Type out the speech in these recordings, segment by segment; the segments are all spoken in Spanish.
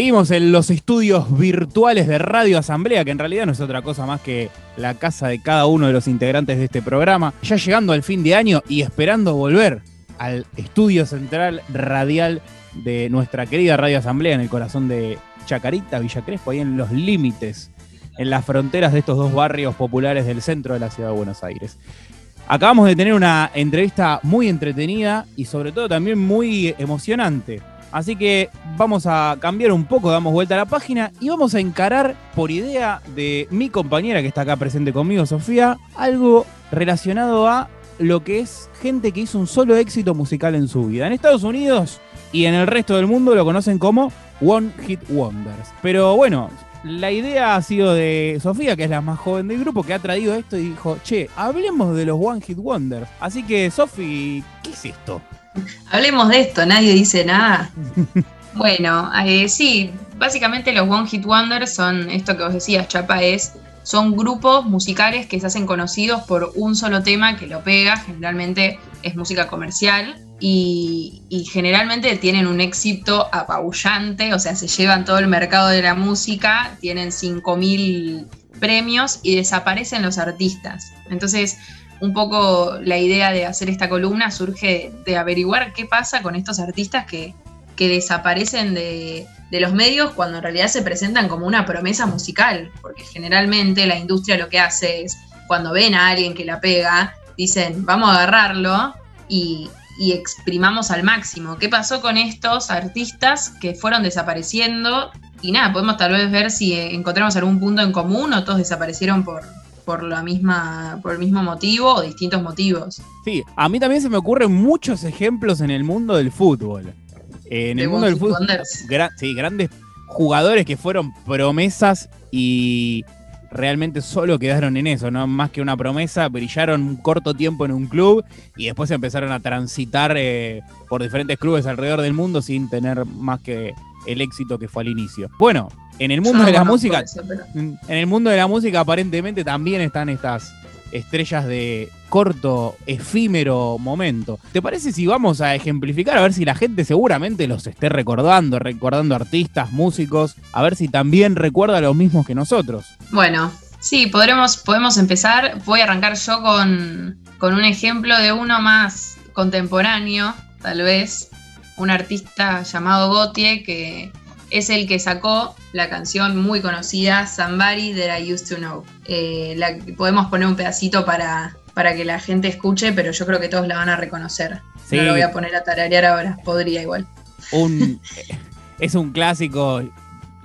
Seguimos en los estudios virtuales de Radio Asamblea, que en realidad no es otra cosa más que la casa de cada uno de los integrantes de este programa. Ya llegando al fin de año y esperando volver al estudio central radial de nuestra querida Radio Asamblea en el corazón de Chacarita, Villa Crespo, ahí en los límites, en las fronteras de estos dos barrios populares del centro de la ciudad de Buenos Aires. Acabamos de tener una entrevista muy entretenida y sobre todo también muy emocionante Así que vamos a cambiar un poco, damos vuelta a la página y vamos a encarar, por idea de mi compañera que está acá presente conmigo, Sofía, algo relacionado a lo que es gente que hizo un solo éxito musical en su vida. En Estados Unidos y en el resto del mundo lo conocen como One Hit Wonders. Pero bueno, la idea ha sido de Sofía, que es la más joven del grupo, que ha traído esto y dijo, che, hablemos de los One Hit Wonders. Así que, Sofi, ¿qué es esto? Hablemos de esto, nadie dice nada. bueno, eh, sí, básicamente los One Hit Wonders son esto que vos decías, Chapa, es son grupos musicales que se hacen conocidos por un solo tema que lo pega, generalmente es música comercial y, y, generalmente tienen un éxito apabullante, o sea, se llevan todo el mercado de la música, tienen 5.000 premios y desaparecen los artistas. Entonces, un poco la idea de hacer esta columna surge de averiguar qué pasa con estos artistas que, desaparecen de, los medios cuando en realidad se presentan como una promesa musical, porque generalmente la industria lo que hace es, cuando ven a alguien que la pega, dicen, vamos a agarrarlo y, y exprimamos al máximo. ¿Qué pasó con estos artistas que fueron desapareciendo? Y nada, podemos tal vez ver si encontramos algún punto en común o todos desaparecieron por, por la misma, por el mismo motivo o distintos motivos. Sí, a mí también se me ocurren muchos ejemplos en el mundo del fútbol. En el mundo del fútbol, sí, grandes jugadores que fueron promesas y realmente solo quedaron en eso, no más que una promesa, brillaron un corto tiempo en un club y después empezaron a transitar eh, por diferentes clubes alrededor del mundo sin tener más que el éxito que fue al inicio. Bueno, en el mundo de la música, en el mundo de la música aparentemente también están estas estrellas de corto, efímero momento. ¿Te parece si vamos a ejemplificar a ver si la gente seguramente los esté recordando, recordando artistas, músicos, a ver si también recuerda los mismos que nosotros? Bueno, sí, podremos, podemos empezar. Voy a arrancar yo con, con un ejemplo de uno más contemporáneo, tal vez, un artista llamado Gautier que es el que sacó la canción muy conocida Somebody That I Used to Know. Eh, la, podemos poner un pedacito para, para que la gente escuche, pero yo creo que todos la van a reconocer. No lo voy a poner a tararear ahora, podría igual. Un, es un clásico,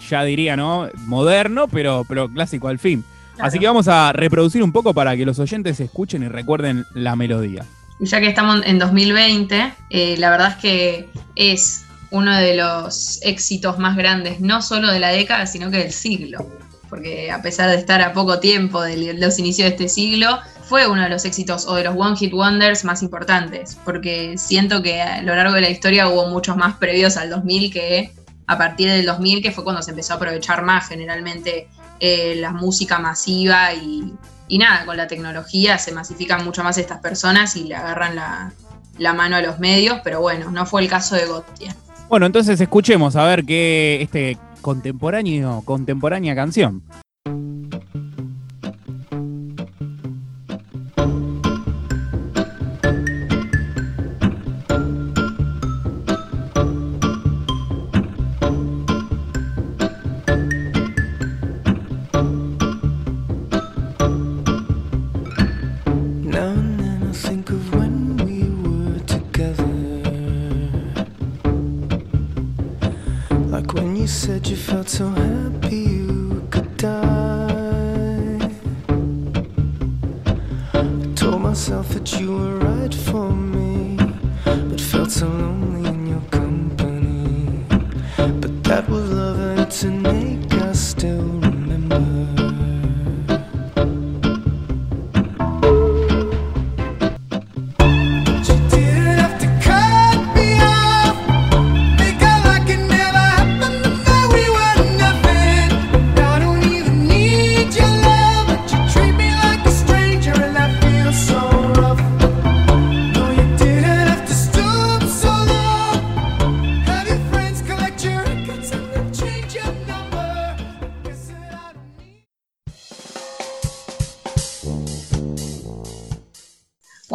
ya diría, ¿no? Moderno, pero, pero clásico al fin. Así que vamos a reproducir un poco para que los oyentes escuchen y recuerden la melodía. Y ya que estamos en 2020, eh, la verdad es que es uno de los éxitos más grandes, no solo de la década, sino que del siglo. Porque a pesar de estar a poco tiempo de los inicios de este siglo, fue uno de los éxitos o de los One Hit Wonders más importantes. Porque siento que a lo largo de la historia hubo muchos más previos al 2000 que a partir del 2000, que fue cuando se empezó a aprovechar más generalmente eh, la música masiva y, nada, con la tecnología se masifican mucho más estas personas y le agarran la, la mano a los medios, pero bueno, no fue el caso de Gotia. Bueno, entonces escuchemos a ver qué este contemporáneo, contemporánea canción.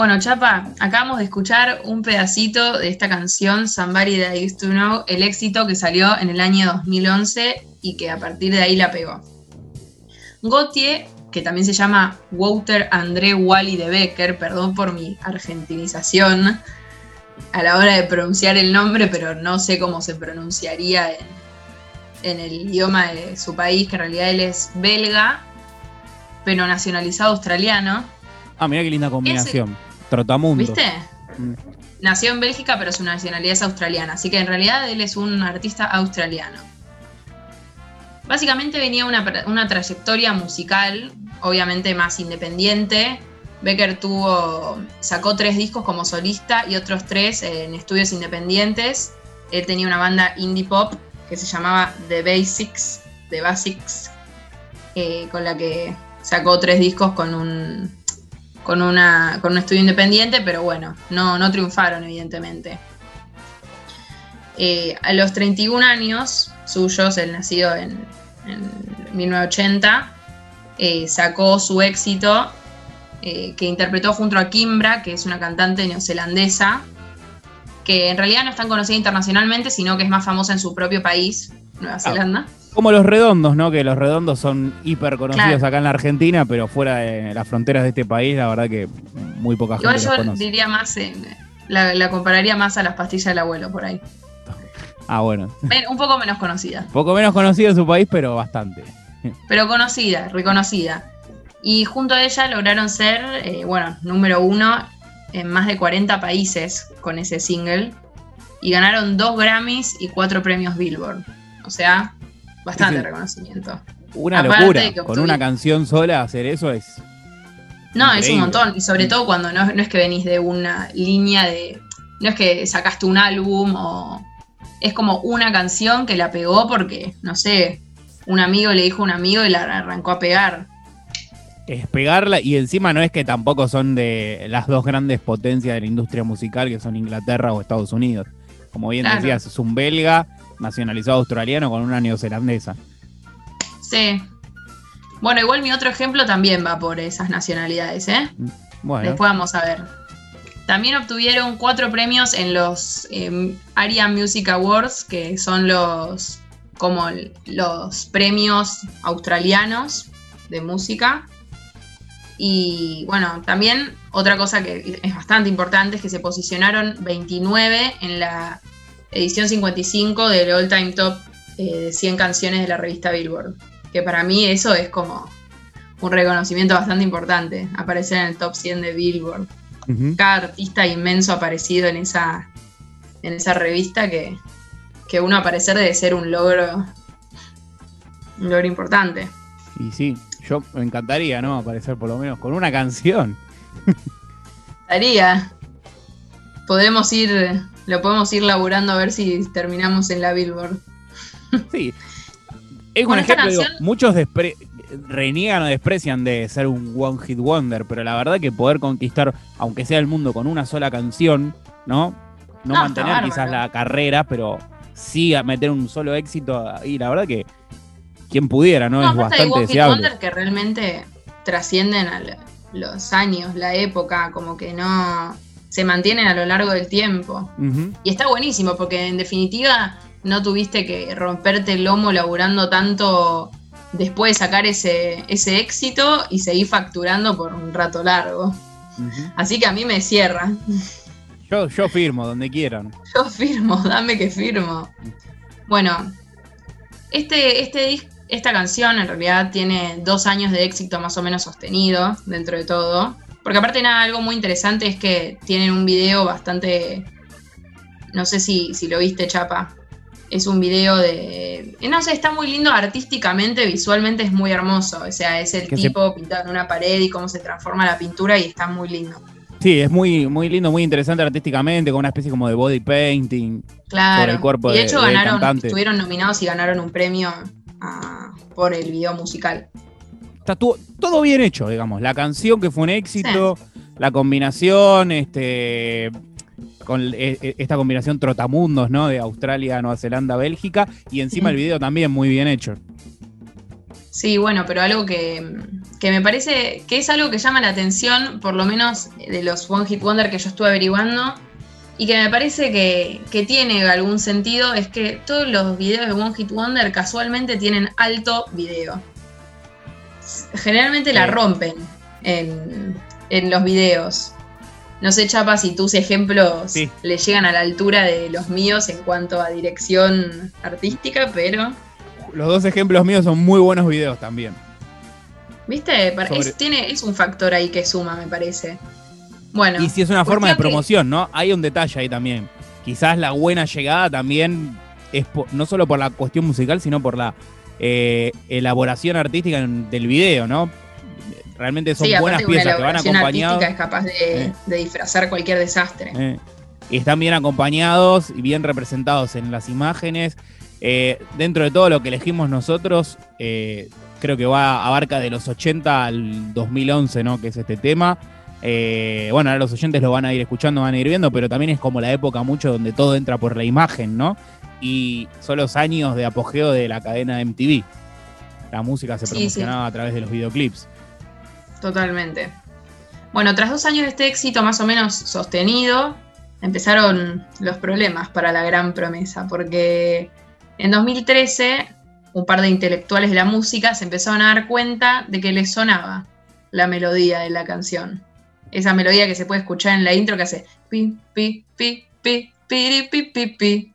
Bueno, Chapa, acabamos de escuchar un pedacito de esta canción, Somebody That I Used to Know, el éxito que salió en el año 2011 y que a partir de ahí la pegó. Gautier, que también se llama Wouter André Wally de Becker, perdón por mi argentinización a la hora de pronunciar el nombre, pero no sé cómo se pronunciaría en, en el idioma de su país, que en realidad él es belga, pero nacionalizado australiano. Ah, mira qué linda combinación. Trotamundo. ¿Viste? Mm. Nació en Bélgica, pero su nacionalidad es australiana, así que en realidad él es un artista australiano. Básicamente venía una, una trayectoria musical, obviamente más independiente. Becker tuvo, sacó tres discos como solista y otros tres en estudios independientes. Él tenía una banda indie pop que se llamaba The Basics, The Basics, eh, con la que sacó tres discos con un, con, una, con un estudio independiente, pero bueno, no, no triunfaron evidentemente. Eh, a los 31 años suyos, él nacido en, en 1980, eh, sacó su éxito eh, que interpretó junto a Kimbra, que es una cantante neozelandesa, que en realidad no es tan conocida internacionalmente, sino que es más famosa en su propio país, Nueva Zelanda. Como los redondos, ¿no? Que los redondos son hiper conocidos Claro. acá en la Argentina, pero fuera de las fronteras de este país, la verdad que muy poca gente Igual los yo conoce. diría más, en- la, la compararía más a las pastillas del abuelo por ahí. Ah, bueno. Un poco menos conocida, Poco menos conocido en su país, pero bastante. pero conocida, reconocida. Y junto a ella lograron ser, eh, bueno, número uno en más de 40 países con ese single. Y ganaron dos Grammys y cuatro premios Billboard. O sea, bastante Sí, sí. reconocimiento. Una Aparte locura. Con una canción sola hacer eso es. No, es un montón. Y sobre todo cuando no, no es que venís de una línea de. No es que sacaste un álbum o. Es como una canción que la pegó porque, no sé, un amigo le dijo a un amigo y la arrancó a pegar. Es pegarla y encima no es que tampoco son de las dos grandes potencias de la industria musical que son Inglaterra o Estados Unidos. Como bien Claro. decías, es un belga nacionalizado australiano con una neozelandesa. Sí. Bueno, igual mi otro ejemplo también va por esas nacionalidades, ¿eh? Bueno, Después vamos a ver. También obtuvieron cuatro premios en los eh, ARIA Music Awards, que son los como los premios australianos de música. Y bueno, también otra cosa que es bastante importante es que se posicionaron 29 en la edición 55 del All Time Top eh, de 100 canciones de la revista Billboard. Que para mí eso es como un reconocimiento bastante importante, aparecer en el top 100 de Billboard. Cada artista inmenso aparecido en esa, en esa revista que, que uno aparecer debe ser un logro, un logro importante. y sí, yo me encantaría, ¿no? Aparecer por lo menos con una canción. Estaría. Podemos ir, lo podemos ir laburando a ver si terminamos en la Billboard. Sí. Es un ejemplo, digo, muchos reniegan o desprecian de ser un One Hit Wonder, pero la verdad que poder conquistar, aunque sea el mundo con una sola canción, ¿no? No, mantener quizás la carrera, pero sí a meter un solo éxito. Y la verdad que quien pudiera, ¿no? es bastante Hit deseable. Wonder que realmente trascienden a los años, la época, como que no se mantienen a lo largo del tiempo. Y está buenísimo porque en definitiva no tuviste que romperte el lomo laburando tanto después de sacar ese, ese éxito y seguir facturando por un rato largo. Así que a mí me cierra. Yo, yo firmo donde quieran. Yo firmo, dame que firmo. Bueno, este, este, esta canción en realidad tiene dos años de éxito más o menos sostenido dentro de todo. Porque aparte nada, algo muy interesante es que tienen un video bastante... No sé si, si lo viste, Chapa. Es un video de... No sé, está muy lindo artísticamente, visualmente es muy hermoso. O sea, es el Que se- tipo pintado en una pared y cómo se transforma la pintura y está muy lindo. Sí, es muy, muy lindo, muy interesante artísticamente, con una especie como de body painting. Claro. sobre el cuerpo y de de- hecho ganaron, cantante. estuvieron nominados y ganaron un premio ah, por el video musical. Está todo bien hecho, digamos. La canción que fue un éxito, la combinación, este con e- e- esta combinación trotamundos, ¿no? De Australia, Nueva Zelanda, Bélgica. Y encima el video también muy bien hecho. Sí, bueno, pero algo que, que me parece que es algo que llama la atención, por lo menos de los One Hit Wonder que yo estuve averiguando, y que me parece que, que tiene algún sentido, es que todos los videos de One Hit Wonder casualmente tienen alto video. Generalmente la rompen en, en los videos. No sé, Chapa, si tus ejemplos Sí. le llegan a la altura de los míos en cuanto a dirección artística, pero... Los dos ejemplos míos son muy buenos videos también. ¿Viste? Sobre- Es, tiene, es un factor ahí que suma, me parece. Bueno. Y si es una forma de que- promoción, ¿no? Hay un detalle ahí también. Quizás la buena llegada también es no solo por la cuestión musical, sino por la eh, elaboración artística del video, ¿no? Realmente son sí, buenas piezas que van acompañadas. es capaz de, Eh. de disfrazar cualquier desastre. Eh, y están bien acompañados y bien representados en las imágenes. Dentro de todo lo que elegimos nosotros, creo que va abarca de los 80 al 2011, ¿no? Que es este tema. Eh, bueno, ahora los oyentes lo van a ir escuchando, van a ir viendo, pero también es como la época mucho donde todo entra por la imagen, ¿no? Y son los años de apogeo de la cadena MTV. La música se Sí, promocionaba a través de los videoclips. Totalmente. Bueno, tras dos años de este éxito más o menos sostenido, empezaron los problemas para la gran promesa, porque en 2013 un par de intelectuales de la música se empezaron a dar cuenta de que les sonaba la melodía de la canción. Esa melodía que se puede escuchar en la intro que hace pi, pi, pi, pi, pi, pi, pi, pi.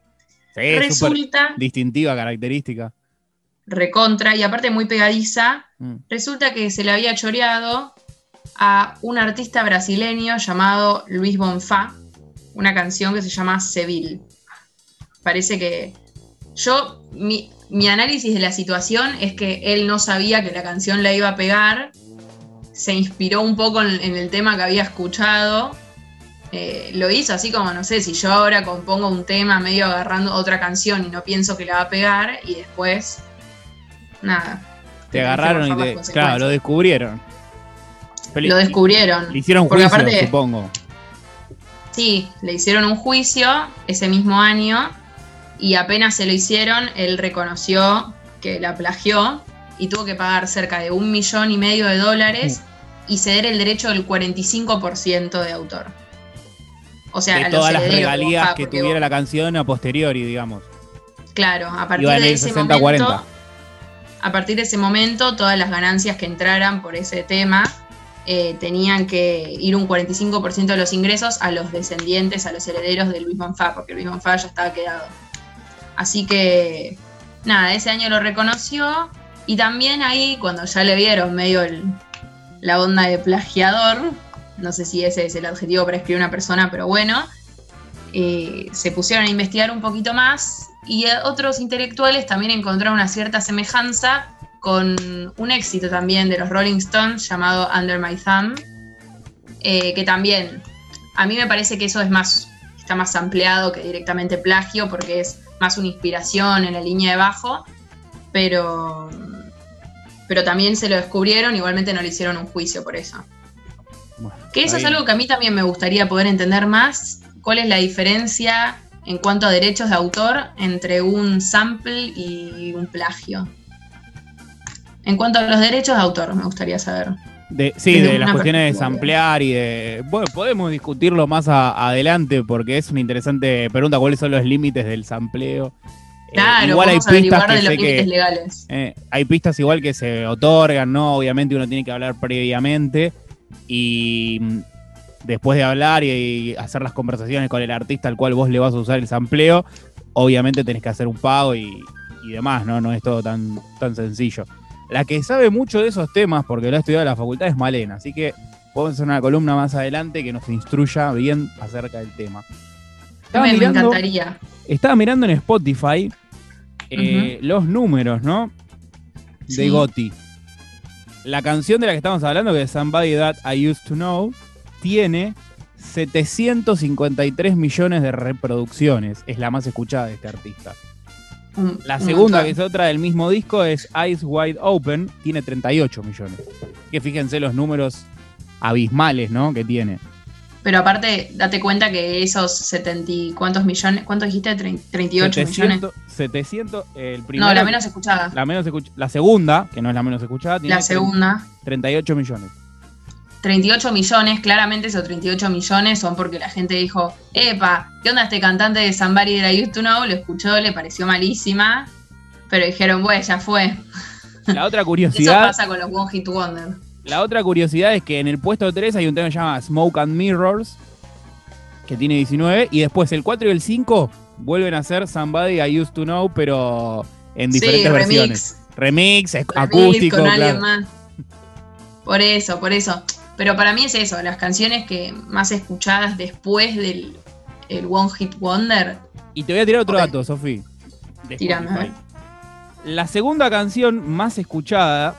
Sí, Resulta distintiva, característica. recontra y aparte muy pegadiza Mm. Resulta que se le había choreado a un artista brasileño llamado Luis Bonfá una canción que se llama Seville. Parece que yo, mi, mi análisis de la situación es que él no sabía que la canción la iba a pegar, se inspiró un poco en, en el tema que había escuchado, eh, lo hizo así como, no sé, si yo ahora compongo un tema medio agarrando otra canción y no pienso que la va a pegar y después, nada. Te agarraron y te, claro, lo descubrieron. Pero Lo descubrieron. Le hicieron Porque juicio, aparte- supongo. Sí, le hicieron un juicio ese mismo año y apenas se lo hicieron, él reconoció que la plagió y tuvo que pagar cerca de un millón y medio de dólares y ceder el derecho del 45% de autor. O sea, de todas las regalías que tuviera la canción a posteriori, digamos. Claro, a partir de ese 60-40. momento, a partir de ese momento, todas las ganancias que entraran por ese tema eh, tenían que ir un 45% de los ingresos a los descendientes, a los herederos de Luis Bonfá, porque Luis Bonfá ya estaba quedado. Así que, nada, ese año lo reconoció y también ahí, cuando ya le vieron medio el- la onda de plagiador, no sé si ese es el adjetivo para escribir una persona, pero bueno, eh, se pusieron a investigar un poquito más y otros intelectuales también encontraron una cierta semejanza con un éxito también de los Rolling Stones llamado Under My Thumb, eh, que también a mí me parece que eso es más, está más ampliado que directamente plagio porque es más una inspiración en la línea de bajo, pero, pero también se lo descubrieron, igualmente no le hicieron un juicio por eso. Que eso es algo que a mí también me gustaría poder entender más. ¿Cuál es la diferencia en cuanto a derechos de autor entre un sample y un plagio? En cuanto a los derechos de autor, me gustaría saber. De- sí, de las cuestiones de samplear y de. Bueno, podemos discutirlo más a- adelante porque es una interesante pregunta: ¿cuáles son los límites del sampleo? Eh, Claro, igual hay pistas que de los que. legales. eh, hay pistas igual que se otorgan, ¿no? Obviamente uno tiene que hablar previamente y mm, después de hablar y, hacer las conversaciones con el artista al cual vos le vas a usar el sampleo, obviamente tenés que hacer un pago y, y demás, ¿no? No es todo tan, tan sencillo. La que sabe mucho de esos temas, porque lo ha estudiado en la facultad, es Malena, así que podemos hacer una columna más adelante que nos instruya bien acerca del tema. Estaba Me, encantaría. estaba mirando en Spotify eh, los números, ¿no? De Sí. Gotti. La canción de la que estamos hablando, que es Somebody That I Used to Know, tiene 753 millones de reproducciones. Es la más escuchada de este artista. Un- La un segunda, que es otra del mismo disco, es Eyes Wide Open, tiene 38 millones. Que fíjense los números abismales, ¿no? Que tiene. Pero aparte, date cuenta que esos 70 y cuántos millones, ¿cuánto dijiste? Trein- 38 millones. 700 700. El primero, No, la menos escuchada. la menos escuch- la segunda, que no es la menos escuchada, tiene La segunda. 38 millones. 38 millones, claramente esos 38 millones son porque la gente dijo, epa, ¿qué onda este cantante de Somebody That I Used to Know? Lo escuchó, le pareció malísima, pero dijeron, bueno, ya fue. La otra Eso curiosidad, pasa con los One Hit Wonder. la otra curiosidad es que en el puesto 3 hay un tema que se llama Smoke and Mirrors, que tiene 19, y después el 4 y el 5 vuelven a ser Somebody I Used to Know, pero en diferentes sí, versiones. remix. Remix, ac- remix acústico, con alguien claro. más. Por eso, por eso. Pero para mí es eso, las canciones que más escuchadas después del el One Hit Wonder. Y te voy a tirar otro dato, Sofi. Tirame. La segunda canción más escuchada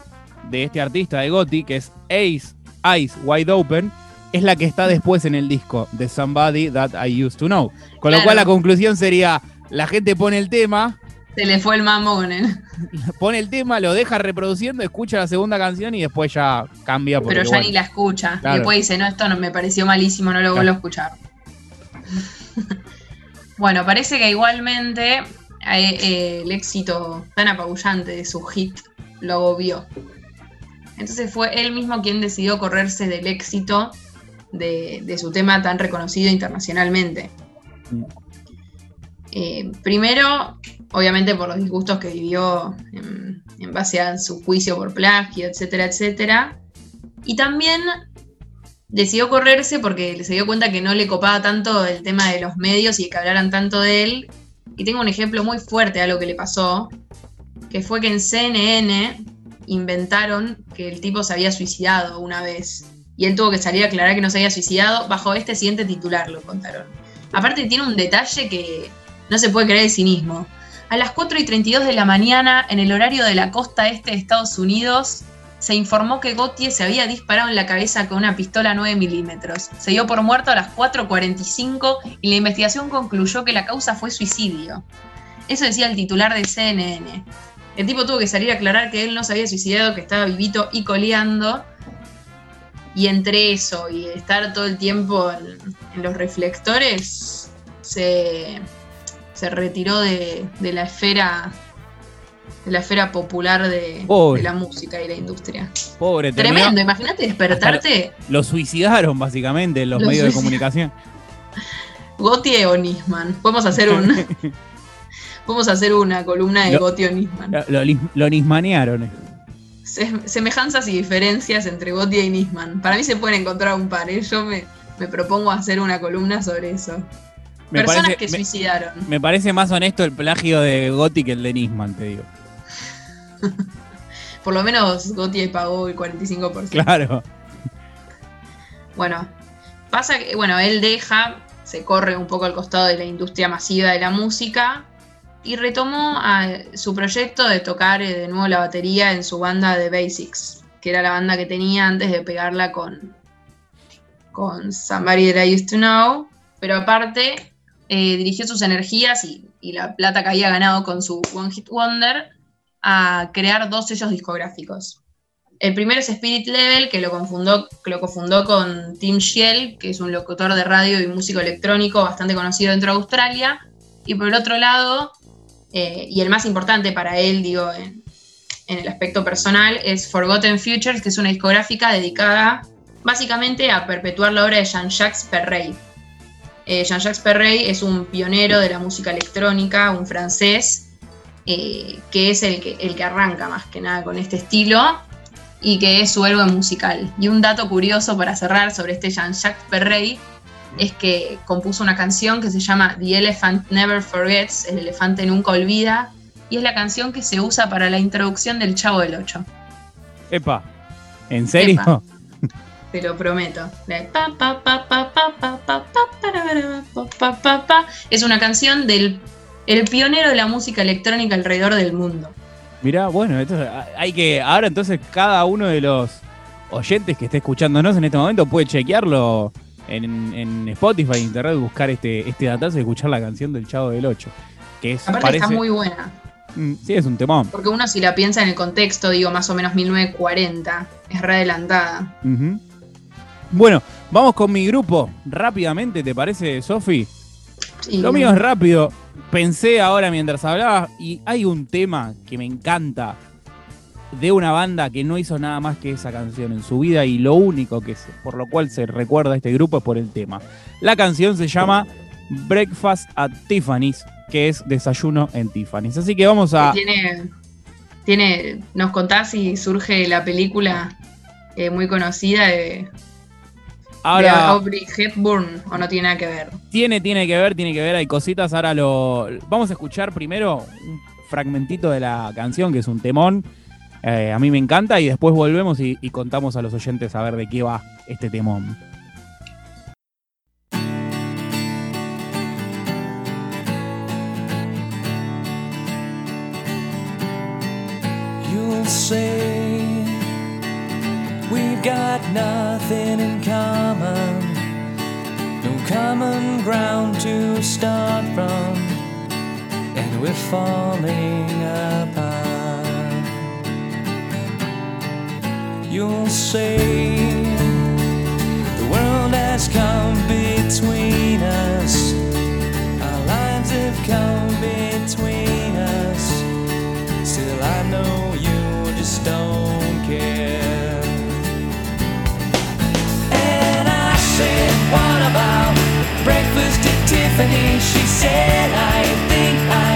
de este artista de Gotti, que es Ace, Eyes Wide Open, es la que está después en el disco de Somebody That I Used to Know. Con lo cual la conclusión sería, la gente pone el tema, Se le fue el mambo con él. pone el tema, lo deja reproduciendo, escucha la segunda canción y después ya cambia. Pero ya bueno, ni la escucha. Claro. Después dice, no, esto no me pareció malísimo, no lo vuelvo a escuchar. bueno, parece que igualmente eh, eh, el éxito tan apabullante de su hit lo agobió. Entonces fue él mismo quien decidió correrse del éxito de, de su tema tan reconocido internacionalmente. Mm. Eh, primero, obviamente por los disgustos que vivió en, en base a su juicio por plagio, etcétera, etcétera. Y también decidió correrse porque se dio cuenta que no le copaba tanto el tema de los medios y que hablaran tanto de él. Y tengo un ejemplo muy fuerte a lo que le pasó, que fue que en CNN inventaron que el tipo se había suicidado una vez. Y él tuvo que salir a aclarar que no se había suicidado bajo este siguiente titular, lo contaron. Aparte tiene un detalle que no se puede creer el cinismo. A las 4 y 32 de la mañana, en el horario de la costa este de Estados Unidos, se informó que Gautier se había disparado en la cabeza con una pistola 9 milímetros. Se dio por muerto a las 4.45 y la investigación concluyó que la causa fue suicidio. Eso decía el titular de CNN. El tipo tuvo que salir a aclarar que él no se había suicidado, que estaba vivito y coleando. Y entre eso y estar todo el tiempo en, en los reflectores, se, se retiró de, de la esfera de la esfera popular de, la música y la industria. Pobre, Tremendo, imagínate despertarte Lo suicidaron básicamente en los Lo medios de comunicación. Gotti o Nisman. Podemos hacer un podemos hacer una columna de Lo- Gotti o Nisman. Lo, lo lo nismanearon. Se- semejanzas y diferencias entre Gotti y Nisman. Para mí se pueden encontrar un par. ¿eh? Yo me, me propongo hacer una columna sobre eso. Me Personas parece, que me- suicidaron. me parece más honesto el plagio de Gotti que el de Nisman, te digo. Por lo menos Gotti pagó el 45%. Claro. Bueno, pasa que, bueno, él deja, se corre un poco al costado de la industria masiva de la música y retomó su proyecto de tocar eh, de nuevo la batería en su banda de Basics, que era la banda que tenía antes de pegarla con, con Somebody That I Used to Know, pero aparte eh, dirigió sus energías y, y la plata que había ganado con su One Hit Wonder a crear dos sellos discográficos. El primero es Spirit Level, que lo, confundó, que lo cofundó con Tim Shell, que es un locutor de radio y músico electrónico bastante conocido dentro de Australia. Y por el otro lado, eh, y el más importante para él, digo, en, el aspecto personal, es Forgotten Futures, que es una discográfica dedicada básicamente a perpetuar la obra de Jean-Jacques Perrey. Eh, Jean-Jacques Perrey es un pionero de la música electrónica, un francés, eh, que es el que, el que arranca más que nada con este estilo y que es su héroe musical. Y un dato curioso para cerrar sobre este Jean-Jacques Perrey es que compuso una canción que se llama The Elephant Never Forgets, El Elefante Nunca Olvida, y es la canción que se usa para la introducción del Chavo del Ocho. Epa, ¿en serio? Epa. Te lo prometo. Es una canción del el pionero de la música electrónica alrededor del mundo. Mirá, bueno, entonces hay que. Ahora entonces cada uno de los oyentes que esté escuchándonos en este momento puede chequearlo en, en Spotify, en internet, buscar este, este datazo y escuchar la canción del Chavo del 8. Que es, Aparte parece, está muy buena. Mm, sí, es un temón. Porque uno si la piensa en el contexto, digo más o menos 1940, es re adelantada. Bueno, vamos con mi grupo rápidamente, ¿te parece, Sofi? Sí. Lo mío es rápido. pensé ahora mientras hablaba y hay un tema que me encanta de una banda que no hizo nada más que esa canción en su vida y lo único que por lo cual se recuerda a este grupo es por el tema. La canción se llama Breakfast at Tiffany's, que es desayuno en Tiffany's. Así que vamos a... Tiene, tiene, nos contás si surge la película eh, muy conocida de, Ahora, Aubrey Hepburn o no tiene nada que ver. Tiene, tiene que ver, tiene que ver, hay cositas. Ahora lo vamos a escuchar primero un fragmentito de la canción, que es un temón. Eh, a mí me encanta, y después volvemos y, y contamos a los oyentes a ver de qué va este temón. Say we've got nothing in common, no common ground to start from, and we're falling apart. You'll say the world has come between us, our lives have come between us. Still, I know you just don't care. And I said, What about breakfast at Tiffany? She said, I think I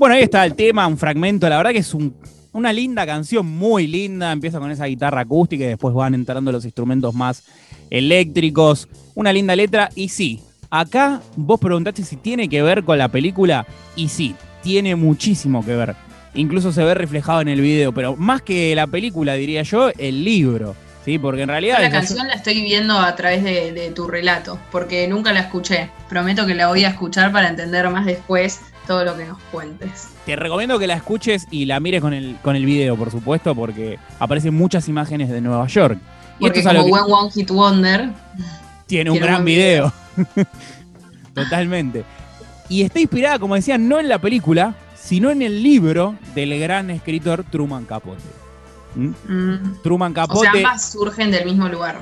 Bueno, ahí está el tema, un fragmento. La verdad que es un- una linda canción, muy linda. Empieza con esa guitarra acústica y después van entrando los instrumentos más eléctricos. Una linda letra. Y sí, acá vos preguntaste si tiene que ver con la película. Y sí, tiene muchísimo que ver. Incluso se ve reflejado en el video, pero más que la película, diría yo, el libro. ¿Sí? Porque en realidad. La canción la estoy viendo a través de, de tu relato, porque nunca la escuché. Prometo que la voy a escuchar para entender más después todo lo que nos cuentes. Te recomiendo que la escuches y la mires con el, con el video, por supuesto, porque aparecen muchas imágenes de Nueva York. Y Porque esto es como que buen One Hit Wonder, tiene un tiene gran video. Totalmente. Y está inspirada, como decía, no en la película, sino en el libro del gran escritor Truman Capote. ¿Mm? mm, Truman o Capote, sea, ambas surgen del mismo lugar.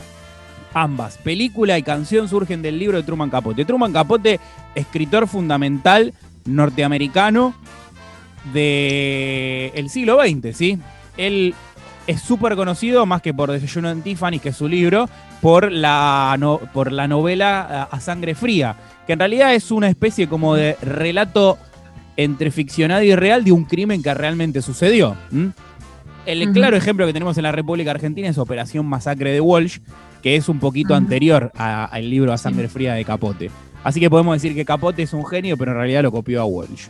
ambas, película y canción surgen del libro de Truman Capote. Truman Capote, escritor fundamental norteamericano del siglo XX, ¿sí? Él es súper conocido, más que por Desayuno en Tiffany, que es su libro, por la, no- por la novela A Sangre Fría, que en realidad es una especie como de relato entre ficcionado y real de un crimen que realmente sucedió. El claro ejemplo que tenemos en la República Argentina es Operación Masacre de Walsh, que es un poquito anterior al libro A Sangre Fría de Capote. Así que podemos decir que Capote es un genio, pero en realidad lo copió a Walsh.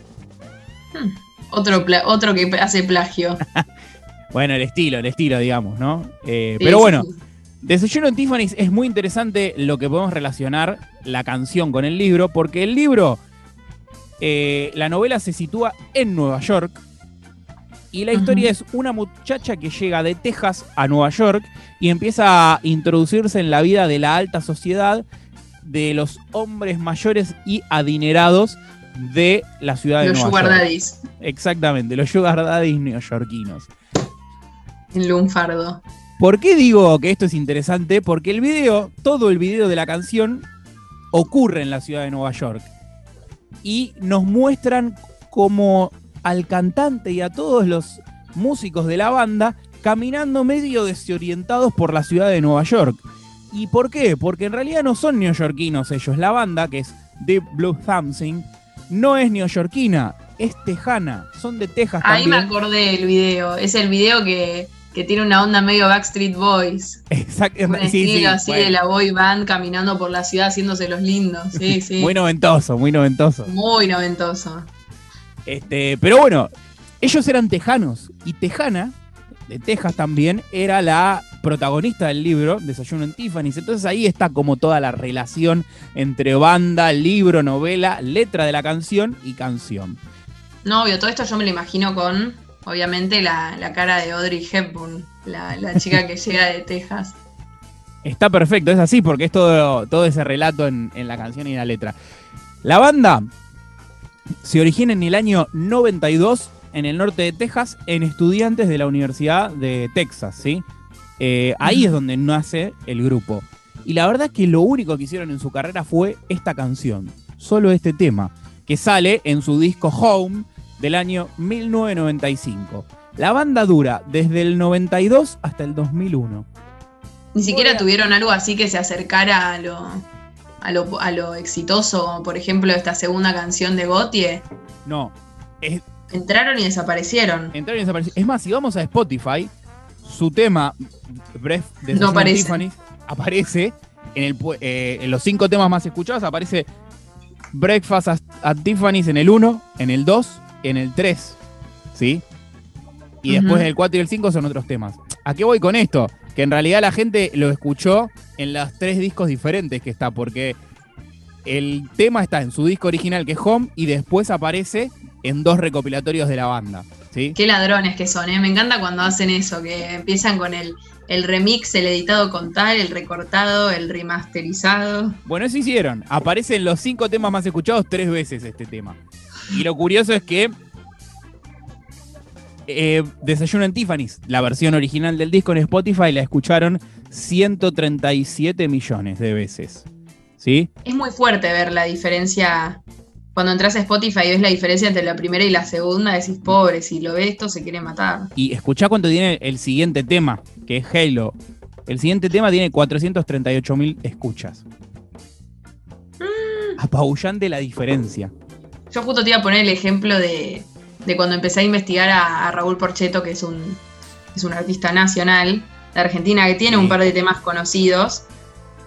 Hmm, Otro, otro que hace plagio. Bueno, el estilo, el estilo, digamos, ¿no? Eh, Sí, pero bueno, sí. Desayuno en Tiffany's es muy interesante lo que podemos relacionar la canción con el libro, porque el libro, eh, la novela se sitúa en Nueva York y la historia es una muchacha que llega de Texas a Nueva York y empieza a introducirse en la vida de la alta sociedad de los hombres mayores y adinerados de la ciudad de Los Nueva Sugar York. Daddies Exactamente, los sugar daddies neoyorquinos. en Lunfardo. ¿Por qué digo que esto es interesante? Porque el video, todo el video de la canción, ocurre en la ciudad de Nueva York. Y nos muestran como al cantante y a todos los músicos de la banda caminando medio desorientados por la ciudad de Nueva York. ¿Y por qué? Porque en realidad no son neoyorquinos ellos. La banda, que es Deep Blue Something, no es neoyorquina, es tejana. Son de Texas Ahí me acordé del video. Es el video que, que tiene una onda medio Backstreet Boys. Exacto. Un sí, sí, estilo así bueno. de la boy band caminando por la ciudad haciéndose los lindos. Sí, sí. Muy noventoso, muy noventoso. Muy noventoso. Este, pero bueno, ellos eran tejanos y Tejana, de Texas también, era la protagonista del libro, Desayuno en Tiffany's. Entonces ahí está como toda la relación entre banda, libro, novela, letra de la canción y canción. No, obvio, todo esto yo me lo imagino con, obviamente, la, la cara de Audrey Hepburn, la, la chica que llega de Texas. Está perfecto, es así porque es todo, todo ese relato en, en la canción y en la letra. La banda se origina en el año 92 en el norte de Texas en estudiantes de la Universidad de Texas, ¿sí? Eh, ahí es donde nace el grupo. Y la verdad es que lo único que hicieron en su carrera fue esta canción, solo este tema, que sale en su disco Home del año 1995. La banda dura desde el 92 hasta el 2001. Ni siquiera tuvieron algo así que se acercara a lo, a lo, a lo exitoso, por ejemplo esta segunda canción de Gotye. No, es, Entraron y desaparecieron. entraron y desaparecieron. Es más, si vamos a Spotify, su tema Breath de No aparece. Tiffany aparece en, el, eh, en los cinco temas más escuchados, aparece Breakfast at, at Tiffany's en el 1, en el 2, en el 3, ¿sí? Y después el 4 y el 5 son otros temas. ¿A qué voy con esto? Que en realidad la gente lo escuchó en los tres discos diferentes que está, porque el tema está en su disco original que es Home y después aparece en dos recopilatorios de la banda, ¿sí? Qué ladrones que son, ¿eh? Me encanta cuando hacen eso, que empiezan con el, el remix, el editado con tal, el recortado, el remasterizado. Bueno, eso hicieron. Aparece en los cinco temas más escuchados tres veces este tema. Y lo curioso es que eh, Desayuno en Tiffany's, la versión original del disco en Spotify, la escucharon 137 millones de veces. ¿Sí? Es muy fuerte ver la diferencia. Cuando entras a Spotify y ves la diferencia entre la primera y la segunda, decís, pobre, si lo ve esto se quiere matar. Y escuchá cuánto tiene el siguiente tema, que es Halo. El siguiente tema tiene 438 mil escuchas. Apabullante la diferencia. Yo justo te iba a poner el ejemplo de, de cuando empecé a investigar a, a Raúl Porcheto, que es un, es un artista nacional de Argentina que tiene Sí. un par de temas conocidos.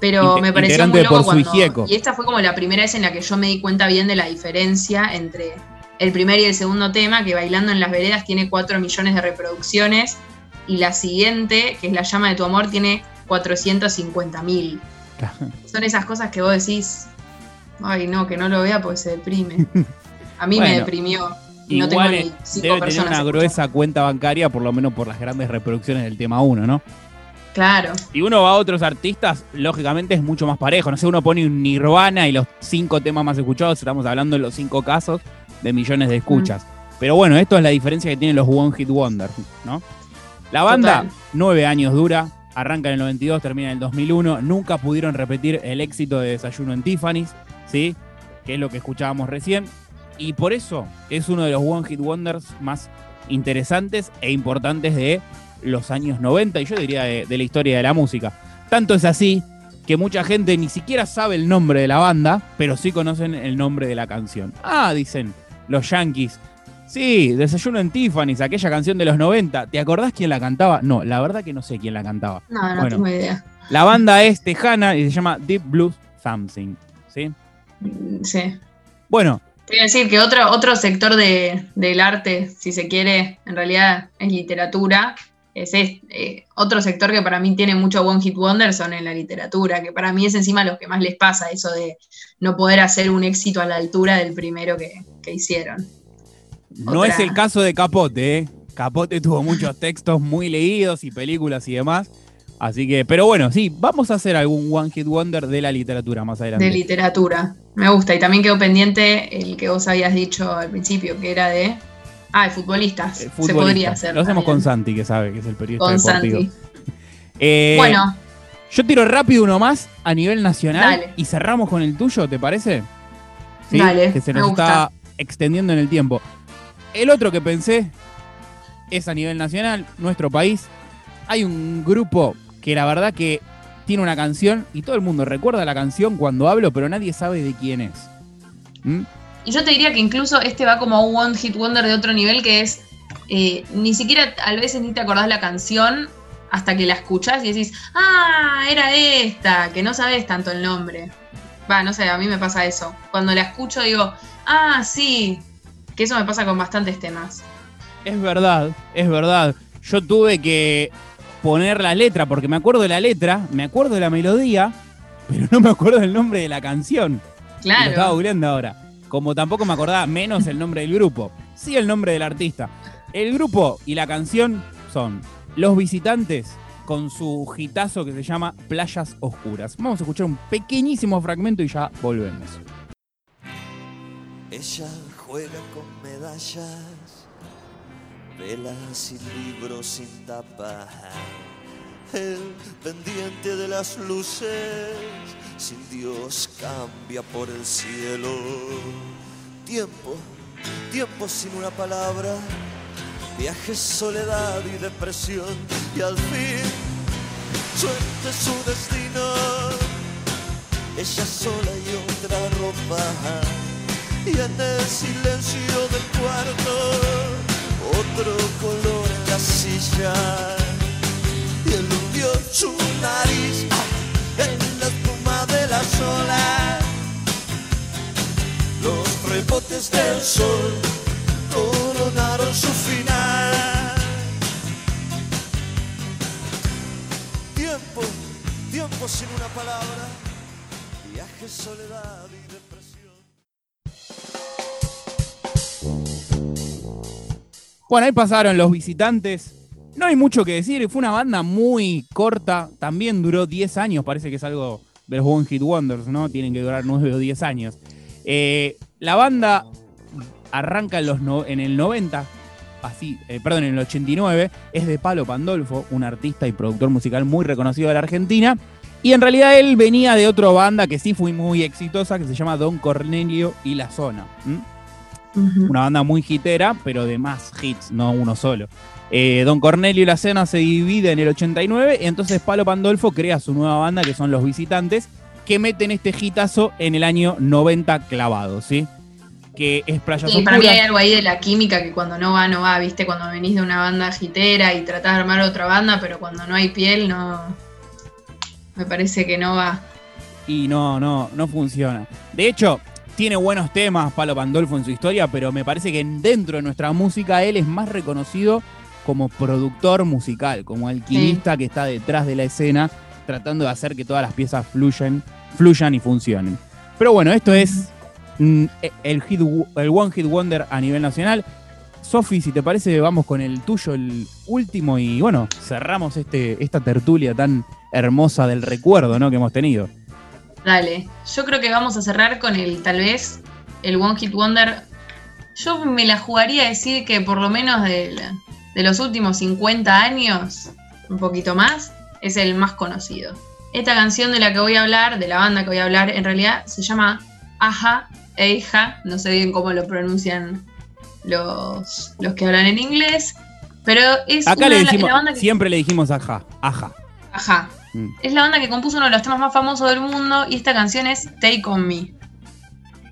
Pero me pareció muy loco cuando. Y esta fue como la primera vez en la que yo me di cuenta bien de la diferencia entre el primer y el segundo tema, que Bailando en las Veredas tiene 4 millones de reproducciones. Y la siguiente, que es La Llama de tu Amor, tiene 450 mil. Son esas cosas que vos decís, ay no, que no lo vea porque se deprime. A mí me deprimió. Y no tengo ni cinco debe tener personas. una gruesa cuenta bancaria, por lo menos por las grandes reproducciones del tema 1, ¿no? Claro. Si uno va a otros artistas, lógicamente es mucho más parejo. No sé, uno pone un Nirvana y los cinco temas más escuchados, estamos hablando en los cinco casos de millones de escuchas. Pero bueno, esto es la diferencia que tienen los One Hit Wonder, ¿no? La banda, Total. nueve años dura, arranca en el 92, termina en el 2001. Nunca pudieron repetir el éxito de Desayuno en Tiffany's, ¿sí? Que es lo que escuchábamos recién. Y por eso es uno de los One Hit Wonders más interesantes e importantes de los años 90 y yo diría de, de la historia de la música. Tanto es así que mucha gente ni siquiera sabe el nombre de la banda, pero sí conocen el nombre de la canción. Ah, dicen los Yankees. Sí, Desayuno en Tiffany's, aquella canción de los 90. ¿Te acordás quién la cantaba? No, la verdad que no sé quién la cantaba. No, no Bueno. tengo idea. La banda es tejana y se llama Deep Blues Something. ¿Sí? Mm, Sí. Bueno, Quiero decir que otro, otro sector de- del arte, si se quiere, en realidad es literatura. Es este, eh, otro sector que para mí tiene mucho One Hit Wonder son en la literatura, que para mí es encima lo que más les pasa, eso de no poder hacer un éxito a la altura del primero que, que hicieron. No Otra. es el caso de Capote, ¿eh? Capote tuvo muchos textos muy leídos y películas y demás. Así que, pero bueno, sí, vamos a hacer algún One Hit Wonder de la literatura más adelante. De literatura. Me gusta. Y también quedó pendiente el que vos habías dicho al principio, que era de. Ah, futbolistas. Eh, Se futbolista. podría hacer. Lo hacemos con. Santi, que sabe, que es el periodista Con deportivo. Santi. Eh, Bueno, Yo tiro rápido uno más a nivel nacional Dale. y cerramos con el tuyo, ¿te parece? Dale, Que se me nos gusta. está extendiendo en el tiempo. El otro que pensé es a nivel nacional, nuestro país. Hay un grupo que la verdad que tiene una canción y todo el mundo recuerda la canción cuando hablo, pero nadie sabe de quién es. ¿Mm? Y yo te diría que incluso este va como a un One Hit Wonder de otro nivel, que es. eh, ni siquiera a veces ni te acordás la canción hasta que la escuchás y decís, ah, era esta, que no sabes tanto el nombre. Va, no sé, a mí me pasa eso. Cuando la escucho digo, ah, sí, que eso me pasa con bastantes temas. Es verdad, es verdad. Yo tuve que poner la letra, porque me acuerdo de la letra, me acuerdo de la melodía, pero no me acuerdo del nombre de la canción. Y lo estaba Claro. googleando ahora. Como tampoco me acordaba menos el nombre del grupo. Sí el nombre del artista. El grupo y la canción son Los Visitantes con su hitazo que se llama Playas Oscuras. Vamos a escuchar un pequeñísimo fragmento y ya volvemos. Ella juega con medallas, velas y libros sin tapa. Pendiente de las luces, sin Dios cambia por el cielo. Tiempo, tiempo sin una palabra, viajes, soledad y depresión. Y al fin, suerte su destino, ella sola y otra ropa. Y en el silencio del cuarto otro color en la su nariz en la espuma de las olas. Los rebotes del sol coronaron su final. Tiempo tiempo sin una palabra. Viaje soledad y depresión. Bueno, ahí pasaron los visitantes. No hay mucho que decir, fue una banda muy corta, también duró 10 años, parece que es algo de los One Hit Wonders, ¿no? Tienen que durar 9 o 10 años. Eh, la banda arranca en, los en el 90, así, eh, perdón, en el 89, es de Palo Pandolfo, un artista y productor musical muy reconocido de la Argentina, y en realidad él venía de otra banda que sí fue muy exitosa, que se llama Don Cornelio y La Zona. Una banda muy hitera, pero de más hits, no uno solo. Eh, Don Cornelio y la Cena se divide en el 89 y entonces Palo Pandolfo crea su nueva banda que son Los Visitantes, que meten este hitazo en el año 90 clavado, ¿sí? Que es Playa Sí, para mí hay algo ahí de la química que cuando no va, no va, viste, cuando venís de una banda gitera y tratás de armar otra banda, pero cuando no hay piel, no. Me parece que no va. y no, no, no funciona. De hecho, tiene buenos temas Palo Pandolfo en su historia, pero me parece que dentro de nuestra música él es más reconocido como productor musical, como alquimista que está detrás de la escena, tratando de hacer que todas las piezas fluyan, fluyan y funcionen. Pero bueno, esto es mm, el, hit, el One Hit Wonder a nivel nacional. Sofi, si te parece, vamos con el tuyo, el último, y bueno, cerramos este, esta tertulia tan hermosa del recuerdo ¿no? que hemos tenido. Dale. Yo creo que vamos a cerrar con el, tal vez, el One Hit Wonder. Yo me la jugaría a decir que por lo menos de los últimos 50 años, un poquito más, es el más conocido. Esta canción de la que voy a hablar, de la banda que voy a hablar, en realidad se llama Aja, Eija, no sé bien cómo lo pronuncian los, los que hablan en inglés, pero es Acá una le de la- dijimos, la banda que siempre le dijimos aja, aja. Ajá. Mm. Es la banda que compuso uno de los temas más famosos del mundo y esta canción es Take On Me.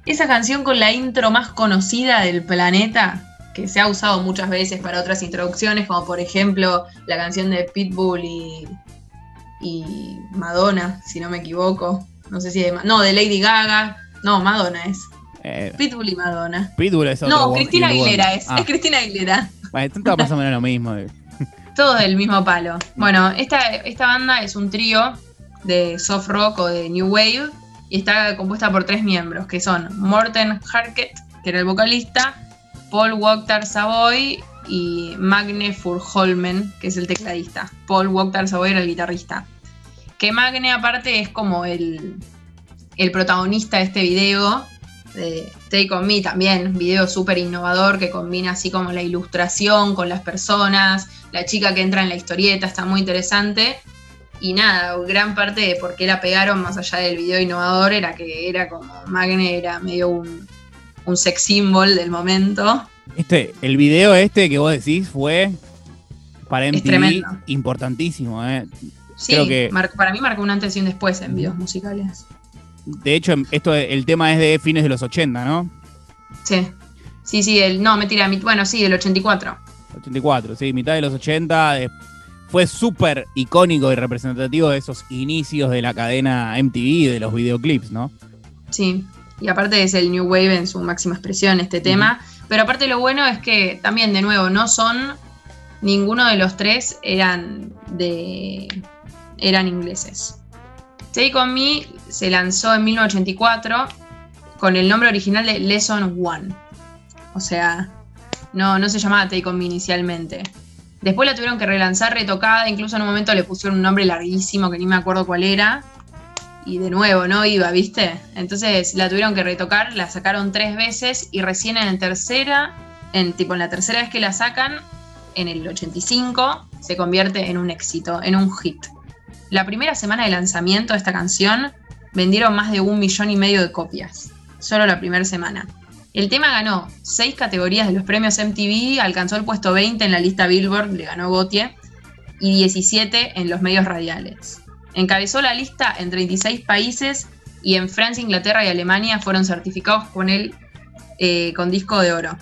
Esa canción con la intro más conocida del planeta, que se ha usado muchas veces para otras introducciones, como por ejemplo la canción de Pitbull y, y Madonna, si no me equivoco. No sé si de, no, de Lady Gaga. No, Madonna es. Eh, Pitbull y Madonna. Pitbull es otro No, Cristina. Aguilera es. Ah, Es Cristina Aguilera. bueno, esto más o menos lo mismo. Todos del mismo palo. Bueno, esta, esta banda es un trío de soft rock o de new wave y está compuesta por tres miembros, que son Morten Harket, que era el vocalista, Paul Wokhtar Savoy y Magne Furholmen, que es el tecladista. Paul Wokhtar Savoy era el guitarrista. Que Magne aparte es como el, el protagonista de este video, de Take On Me también, video súper innovador que combina así como la ilustración con las personas, la chica que entra en la historieta, está muy interesante. Y nada, gran parte de por qué la pegaron, más allá del video innovador, era que era como Magne era medio un, un sex symbol del momento. Este, el video este que vos decís fue para Es MTV importantísimo. eh. Sí, Creo que- mar- para mí marcó un antes y un después en videos musicales. De hecho, esto, el tema es de fines de los 80, ¿no? Sí. Sí, sí, el, no, mentira, mi- bueno, sí, del 84. 84, sí, mitad de los 80. eh, fue súper icónico y representativo de esos inicios de la cadena MTV, de los videoclips, ¿no? Sí, y aparte es el New Wave en su máxima expresión este tema. Pero aparte lo bueno es que también, de nuevo, no son. Ninguno de los tres eran de. eran ingleses. Take On Me se lanzó en 1984 con el nombre original de Lesson One. O sea, no, no se llamaba Take On Me inicialmente. Después la tuvieron que relanzar retocada, incluso en un momento le pusieron un nombre larguísimo que ni me acuerdo cuál era. y de nuevo no iba, ¿viste? Entonces la tuvieron que retocar, la sacaron tres veces y recién en la tercera, en tipo en la tercera vez que la sacan, en el 85, se convierte en un éxito, en un hit. La primera semana de lanzamiento de esta canción vendieron más de un millón y medio de copias, solo la primera semana. El tema ganó seis categorías de los premios MTV, alcanzó el puesto 20 en la lista Billboard, le ganó Gautier, y 17 en los medios radiales. Encabezó la lista en 36 países y en Francia, Inglaterra y Alemania fueron certificados con él eh, con disco de oro.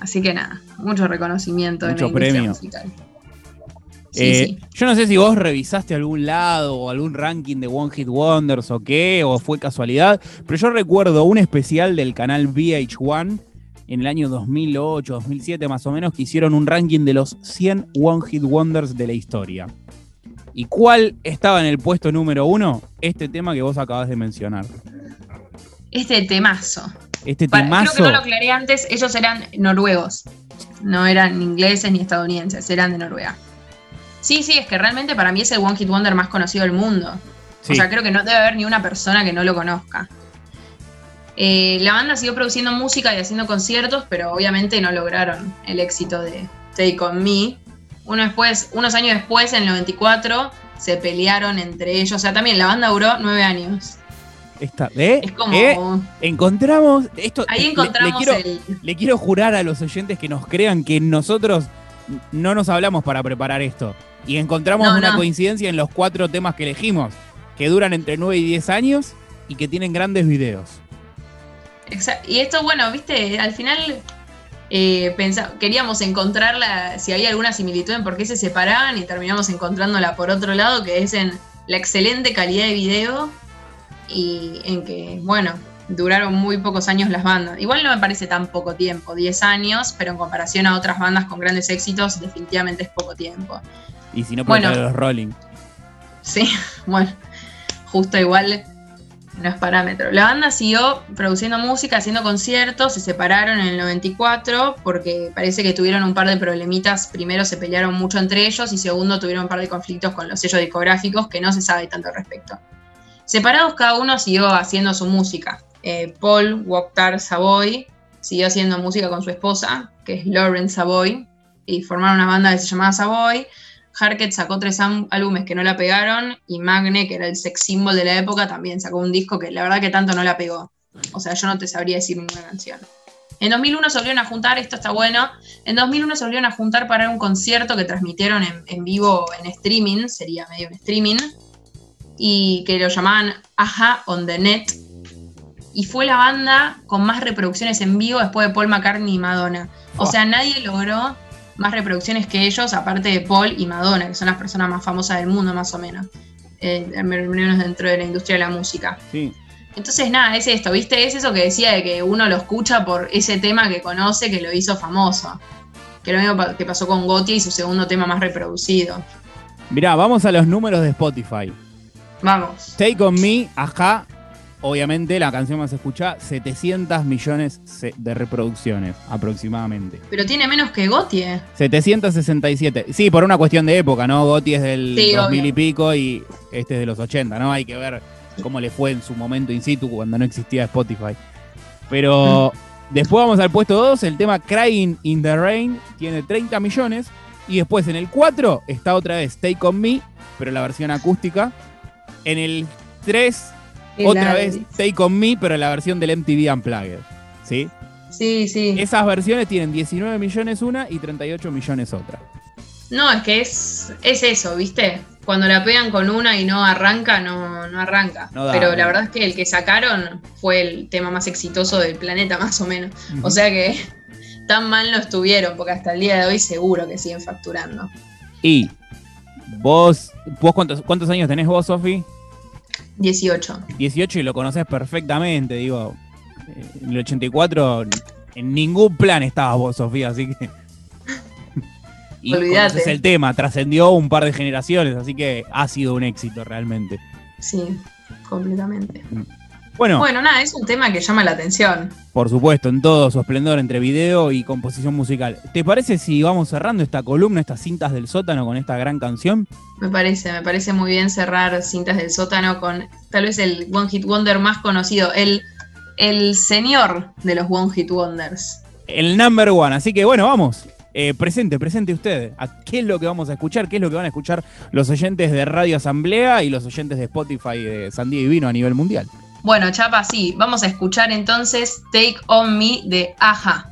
Así que nada, mucho reconocimiento Mucho en la industria premio. musical. Sí, Eh, sí. Yo no sé si vos revisaste algún lado o algún ranking de One Hit Wonders o qué, o fue casualidad, pero yo recuerdo un especial del canal VH1 en el año 2008, 2007 más o menos, que hicieron un ranking de los 100 One Hit Wonders de la historia. ¿Y cuál estaba en el puesto número uno? Este tema que vos acabas de mencionar. Este temazo. Este temazo. Creo que no lo aclaré antes, ellos eran noruegos. No eran ingleses ni estadounidenses, eran de Noruega. Sí, sí, es que realmente para mí es el One Hit Wonder más conocido del mundo. Sí. O sea, creo que no debe haber ni una persona que no lo conozca. Eh, la banda siguió produciendo música y haciendo conciertos, pero obviamente no lograron el éxito de Take On Me. Uno después, unos años después, en el 94, se pelearon entre ellos. O sea, también la banda duró nueve años. Esta, ¿eh? Es como... ¿Eh? Encontramos esto. Ahí le- encontramos le, quiero, el... le quiero jurar a los oyentes que nos crean que nosotros no nos hablamos para preparar esto. Y encontramos No, una no. coincidencia en los cuatro temas que elegimos, que duran entre 9 y 10 años y que tienen grandes videos. Exa- Y esto, bueno, viste, al final eh, queríamos encontrarla, si había alguna similitud en por qué se separaban y terminamos encontrándola por otro lado, que es en la excelente calidad de video y en que, bueno, duraron muy pocos años las bandas. Igual no me parece tan poco tiempo, 10 años, pero en comparación a otras bandas con grandes éxitos, definitivamente es poco tiempo. Y si no, Bueno. bueno. los Rolling. Sí, bueno, justo igual no es parámetro. La banda siguió produciendo música, haciendo conciertos, se separaron en el 94 porque parece que tuvieron un par de problemitas. Primero se pelearon mucho entre ellos y segundo tuvieron un par de conflictos con los sellos discográficos que no se sabe tanto al respecto. Separados cada uno siguió haciendo su música. Eh, Paul Wokhtar Savoy siguió haciendo música con su esposa, que es Lauren Savoy, y formaron una banda que se llamaba Savoy. Harket sacó tres álbumes que no la pegaron y Magne, que era el sex symbol de la época, también sacó un disco que la verdad que tanto no la pegó. O sea, yo no te sabría decir ninguna canción. En 2001 se volvieron a juntar, esto está bueno, en 2001 se volvieron a juntar para un concierto que transmitieron en, en vivo en streaming, sería medio un streaming, y que lo llamaban Aja on the Net. Y fue la banda con más reproducciones en vivo después de Paul McCartney y Madonna. O sea, nadie logró más reproducciones que ellos, aparte de Paul y Madonna, que son las personas más famosas del mundo, más o menos. Eh, al menos dentro de la industria de la música. Sí. Entonces, nada, es esto, ¿viste? Es eso que decía de que uno lo escucha por ese tema que conoce que lo hizo famoso. Que lo mismo que pasó con Gotti y su segundo tema más reproducido. Mirá, vamos a los números de Spotify. Vamos. Take On Me, ajá. Obviamente la canción más escuchada, 700 millones de reproducciones aproximadamente. Pero tiene menos que Gotti, ¿eh? 767. Sí, por una cuestión de época, ¿no? Gotti es del Sí, 2000 obvio. y pico y este es de los 80, ¿no? Hay que ver cómo le fue en su momento in situ cuando no existía Spotify. Pero después vamos al puesto 2, el tema Crying in the Rain tiene 30 millones. Y después en el 4 está otra vez Take On Me, pero la versión acústica. En el 3, otra La- vez Take On Me, pero la versión del MTV Unplugged. ¿Sí? Sí, sí. Esas versiones tienen 19 millones una y 38 millones otra. No, es que es, es eso, ¿viste? Cuando la pegan con una y no arranca, no, no arranca. No da, Pero no. la verdad es que el que sacaron fue el tema más exitoso del planeta, más o menos. O sea que tan mal no estuvieron, porque hasta el día de hoy seguro que siguen facturando. Y vos, vos cuántos, cuántos años tenés vos, Sofi? 18. 18 y lo conocés perfectamente, digo. eh, En el 84 en ningún plan estabas vos, Sofía, así que... y Olvídate. conoces el tema, trascendió un par de generaciones, así que ha sido un éxito realmente. Sí, completamente. Bueno, Bueno, nada, es un tema que llama la atención. por supuesto, en todo su esplendor entre video y composición musical. ¿Te parece si vamos cerrando esta columna, estas cintas del sótano con esta gran canción? Me parece, me parece muy bien cerrar Cintas del Sótano con tal vez el One Hit Wonder más conocido, el, el señor de los One Hit Wonders. El number one. Así que bueno, vamos. Eh, presente, presente usted. ¿A ¿Qué es lo que vamos a escuchar? ¿Qué es lo que van a escuchar los oyentes de Radio Asamblea y los oyentes de Spotify de Sandía y Vino a nivel mundial? Bueno, Chapa, sí, vamos a escuchar entonces Take On Me de Aja.